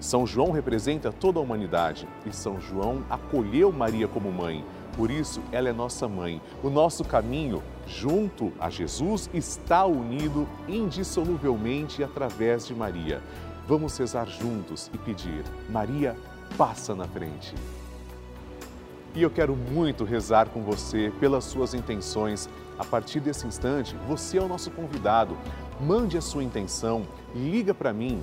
São João representa toda a humanidade e São João acolheu Maria como mãe. Por isso, ela é nossa mãe. O nosso caminho junto a Jesus está unido indissoluvelmente através de Maria. Vamos rezar juntos e pedir: Maria, passa na frente. E eu quero muito rezar com você pelas suas intenções. A partir desse instante, você é o nosso convidado. Mande a sua intenção, liga para mim.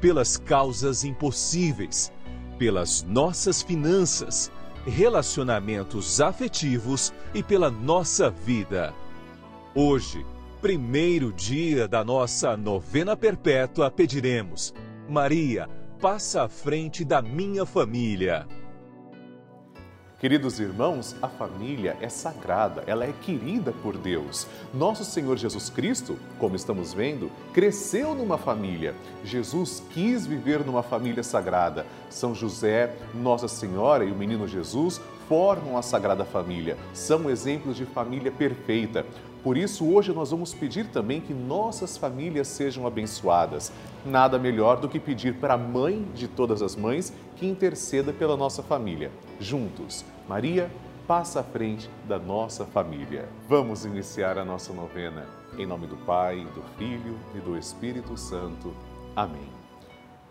pelas causas impossíveis, pelas nossas finanças, relacionamentos afetivos e pela nossa vida. Hoje, primeiro dia da nossa novena perpétua, pediremos: Maria, passa à frente da minha família. Queridos irmãos, a família é sagrada, ela é querida por Deus. Nosso Senhor Jesus Cristo, como estamos vendo, cresceu numa família. Jesus quis viver numa família sagrada. São José, Nossa Senhora e o menino Jesus formam a Sagrada Família. São exemplos de família perfeita. Por isso, hoje nós vamos pedir também que nossas famílias sejam abençoadas. Nada melhor do que pedir para a mãe de todas as mães que interceda pela nossa família. Juntos, Maria, passa à frente da nossa família. Vamos iniciar a nossa novena. Em nome do Pai, do Filho e do Espírito Santo. Amém.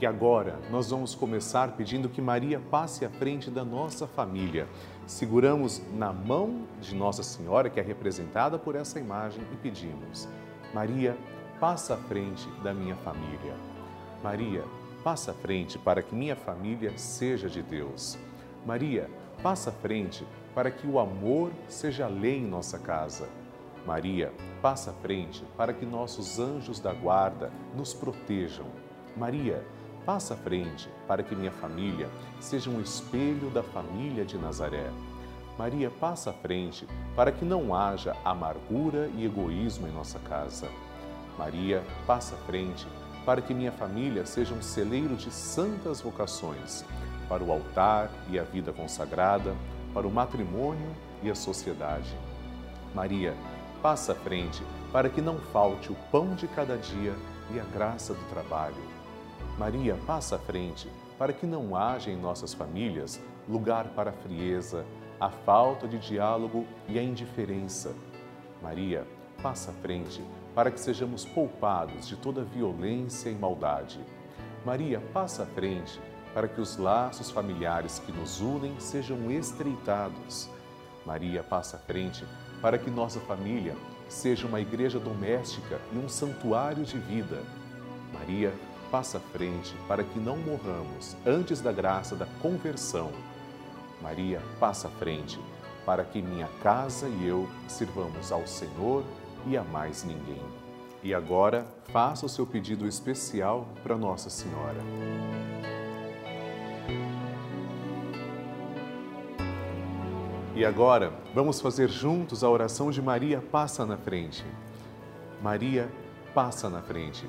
E agora nós vamos começar pedindo que Maria passe à frente da nossa família. Seguramos na mão de Nossa Senhora, que é representada por essa imagem, e pedimos: Maria, passa à frente da minha família. Maria, passa à frente para que minha família seja de Deus. Maria, passa à frente para que o amor seja lei em nossa casa. Maria, passa à frente para que nossos anjos da guarda nos protejam. Maria, passa à frente para que minha família seja um espelho da família de Nazaré. Maria, passa à frente para que não haja amargura e egoísmo em nossa casa. Maria, passa à frente para que minha família seja um celeiro de santas vocações. para o altar e a vida consagrada, para o matrimônio e a sociedade. Maria, passa à frente para que não falte o pão de cada dia e a graça do trabalho. Maria, passa à frente para que não haja em nossas famílias lugar para a frieza, a falta de diálogo e a indiferença. Maria, passa à frente para que sejamos poupados de toda violência e maldade. Maria, passa à frente para que os laços familiares que nos unem sejam estreitados. Maria, passa à frente para que nossa família seja uma igreja doméstica e um santuário de vida. Maria, passa à frente para que não morramos antes da graça da conversão. Maria, passa à frente para que minha casa e eu sirvamos ao Senhor e a mais ninguém. E agora, faça o seu pedido especial para Nossa Senhora. E agora, vamos fazer juntos a oração de Maria Passa na Frente. Maria passa na frente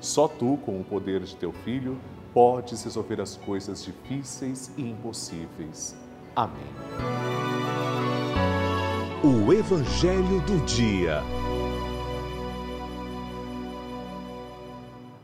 Só tu, com o poder de teu filho, podes resolver as coisas difíceis e impossíveis. Amém. O Evangelho do Dia.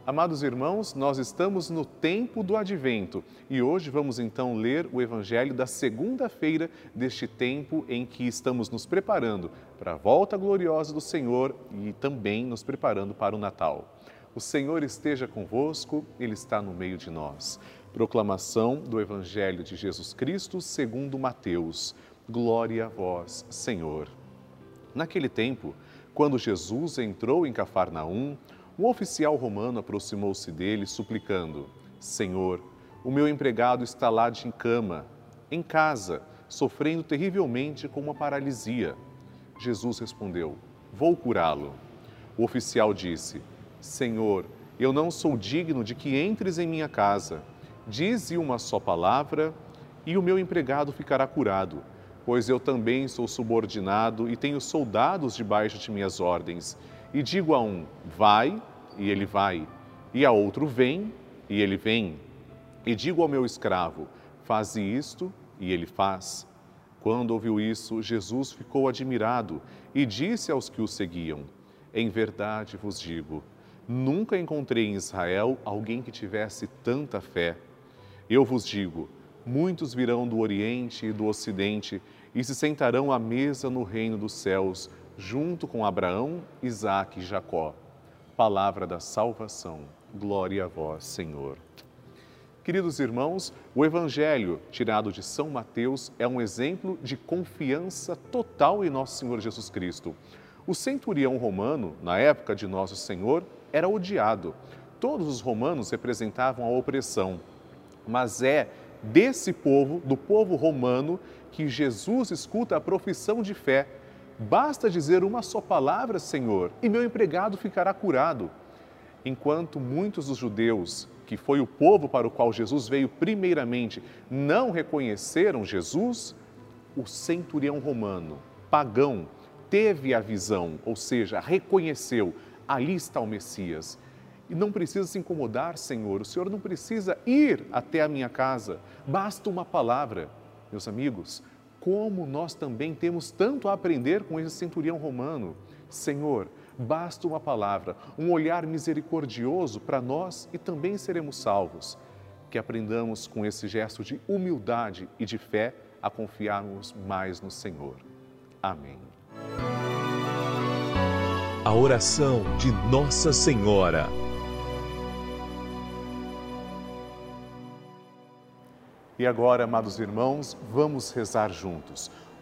Amados irmãos, nós estamos no tempo do advento e hoje vamos então ler o evangelho da segunda-feira deste tempo em que estamos nos preparando para a volta gloriosa do Senhor e também nos preparando para o Natal. O Senhor esteja convosco, Ele está no meio de nós. Proclamação do Evangelho de Jesus Cristo segundo Mateus. Glória a vós, Senhor. Naquele tempo, quando Jesus entrou em Cafarnaum, um oficial romano aproximou-se dele, suplicando: Senhor, o meu empregado está lá de cama, em casa, sofrendo terrivelmente com uma paralisia. Jesus respondeu: Vou curá-lo. O oficial disse: Senhor, eu não sou digno de que entres em minha casa. Dize uma só palavra e o meu empregado ficará curado, pois eu também sou subordinado e tenho soldados debaixo de minhas ordens e digo a um: vai, e ele vai, e a outro: vem, e ele vem. E digo ao meu escravo: faze isto, e ele faz. Quando ouviu isso, Jesus ficou admirado e disse aos que o seguiam: Em verdade vos digo, nunca encontrei em Israel alguém que tivesse tanta fé. Eu vos digo: muitos virão do Oriente e do Ocidente e se sentarão à mesa no reino dos céus junto com Abraão, Isaque e Jacó. Palavra da salvação. Glória a vós, Senhor. Queridos irmãos, o Evangelho tirado de São Mateus é um exemplo de confiança total em nosso Senhor Jesus Cristo. O centurião romano, na época de Nosso Senhor, era odiado. Todos os romanos representavam a opressão. Mas é desse povo, do povo romano, que Jesus escuta a profissão de fé Basta dizer uma só palavra, Senhor, e meu empregado ficará curado. Enquanto muitos dos judeus, que foi o povo para o qual Jesus veio primeiramente, não reconheceram Jesus, o centurião romano, pagão, teve a visão, ou seja, reconheceu, ali está o Messias. E não precisa se incomodar, Senhor, o Senhor não precisa ir até a minha casa, basta uma palavra. Meus amigos, como nós também temos tanto a aprender com esse centurião romano. Senhor, basta uma palavra, um olhar misericordioso para nós e também seremos salvos. Que aprendamos com esse gesto de humildade e de fé a confiarmos mais no Senhor. Amém. A oração de Nossa Senhora. E agora, amados irmãos, vamos rezar juntos.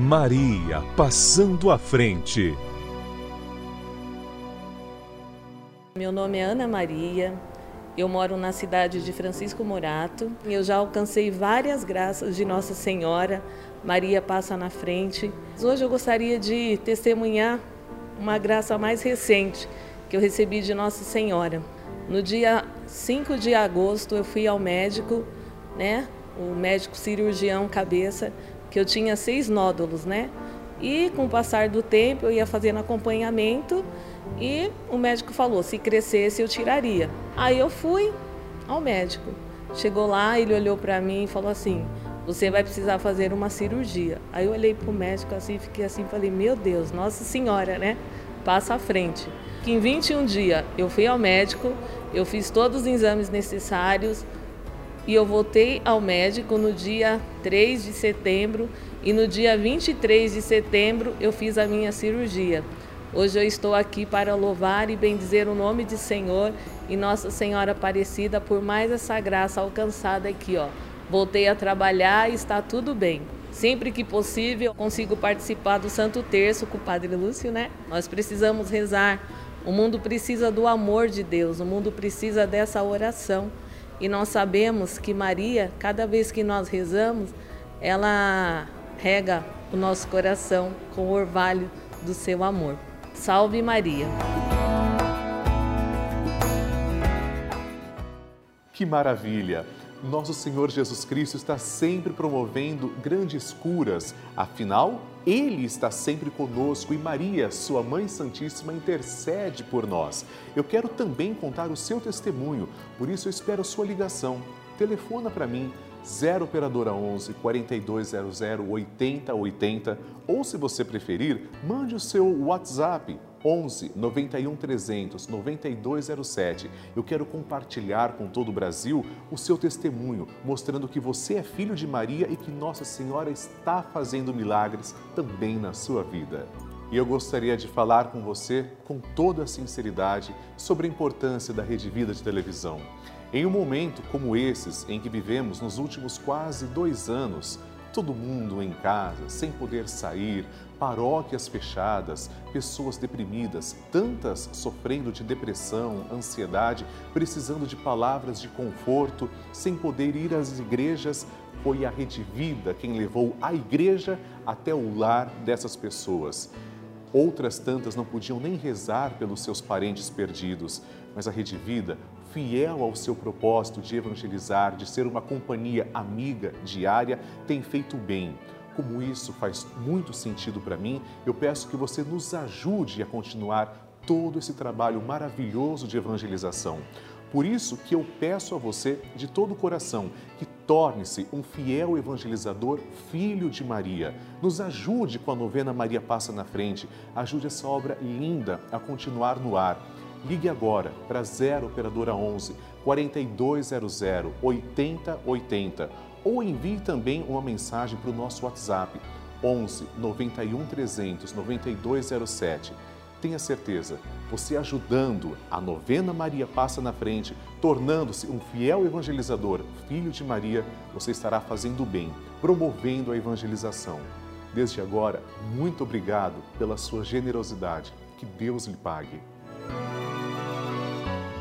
Maria passando à frente. Meu nome é Ana Maria, eu moro na cidade de Francisco Morato. Eu já alcancei várias graças de Nossa Senhora. Maria passa na frente. Hoje eu gostaria de testemunhar uma graça mais recente que eu recebi de Nossa Senhora. No dia 5 de agosto eu fui ao médico, né? O médico cirurgião cabeça, que eu tinha seis nódulos, né? E com o passar do tempo eu ia fazendo acompanhamento e o médico falou: se crescesse, eu tiraria. Aí eu fui ao médico. Chegou lá, ele olhou para mim e falou assim: você vai precisar fazer uma cirurgia. Aí eu olhei o médico assim, fiquei assim, falei: meu Deus, Nossa Senhora, né? Passa à frente. Que em 21 dias eu fui ao médico, eu fiz todos os exames necessários e eu voltei ao médico no dia 3 de setembro e no dia 23 de setembro eu fiz a minha cirurgia. Hoje eu estou aqui para louvar e bendizer o nome de Senhor e Nossa Senhora Aparecida por mais essa graça alcançada aqui, ó. Voltei a trabalhar e está tudo bem. Sempre que possível, consigo participar do Santo Terço com o Padre Lúcio, né? Nós precisamos rezar. O mundo precisa do amor de Deus, o mundo precisa dessa oração. E nós sabemos que Maria, cada vez que nós rezamos, ela rega o nosso coração com o orvalho do seu amor. Salve Maria! Que maravilha! Nosso Senhor Jesus Cristo está sempre promovendo grandes curas, afinal, Ele está sempre conosco e Maria, Sua Mãe Santíssima, intercede por nós. Eu quero também contar o seu testemunho, por isso eu espero a sua ligação. Telefona para mim 0 operadora 11 4200 8080 ou se você preferir, mande o seu WhatsApp 11 91 300 9207. Eu quero compartilhar com todo o Brasil o seu testemunho, mostrando que você é filho de Maria e que Nossa Senhora está fazendo milagres também na sua vida. E eu gostaria de falar com você com toda a sinceridade sobre a importância da Rede Vida de televisão. Em um momento como esses em que vivemos nos últimos quase dois anos, todo mundo em casa, sem poder sair, paróquias fechadas, pessoas deprimidas, tantas sofrendo de depressão, ansiedade, precisando de palavras de conforto, sem poder ir às igrejas, foi a Rede Vida quem levou a igreja até o lar dessas pessoas. Outras tantas não podiam nem rezar pelos seus parentes perdidos, mas a Rede Vida fiel ao seu propósito de evangelizar, de ser uma companhia amiga diária, tem feito bem. Como isso faz muito sentido para mim, eu peço que você nos ajude a continuar todo esse trabalho maravilhoso de evangelização. Por isso que eu peço a você de todo o coração que torne-se um fiel evangelizador, filho de Maria. Nos ajude com a novena Maria Passa na Frente. Ajude essa obra linda a continuar no ar. Ligue agora para 0 Operadora 11 4200 8080 ou envie também uma mensagem para o nosso WhatsApp 11 91 300 9207. Tenha certeza, você ajudando a novena Maria Passa na Frente, tornando-se um fiel evangelizador, filho de Maria, você estará fazendo bem, promovendo a evangelização. Desde agora, muito obrigado pela sua generosidade. Que Deus lhe pague.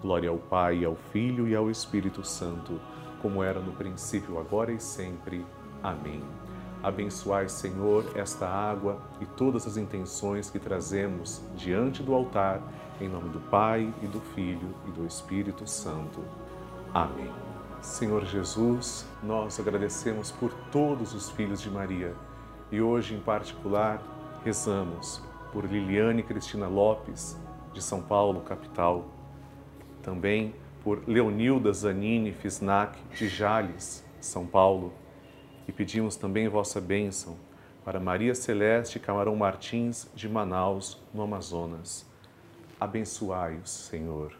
Glória ao Pai, ao Filho e ao Espírito Santo, como era no princípio, agora e sempre. Amém. Abençoai, Senhor, esta água e todas as intenções que trazemos diante do altar, em nome do Pai e do Filho e do Espírito Santo. Amém. Senhor Jesus, nós agradecemos por todos os filhos de Maria e hoje, em particular, rezamos por Liliane Cristina Lopes, de São Paulo, capital. Também por Leonilda Zanini Fisnac, de Jales, São Paulo e pedimos também vossa bênção para Maria Celeste Camarão Martins, de Manaus, no Amazonas. Abençoai-os, Senhor.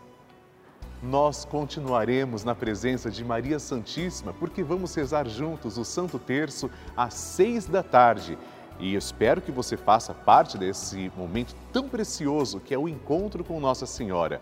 nós continuaremos na presença de Maria Santíssima, porque vamos rezar juntos o Santo Terço às seis da tarde. E espero que você faça parte desse momento tão precioso que é o encontro com Nossa Senhora.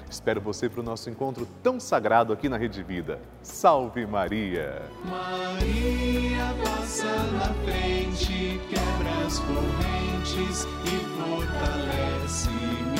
Espero você para o nosso encontro tão sagrado aqui na Rede Vida. Salve Maria! Maria passa na frente, quebra as correntes e fortalece.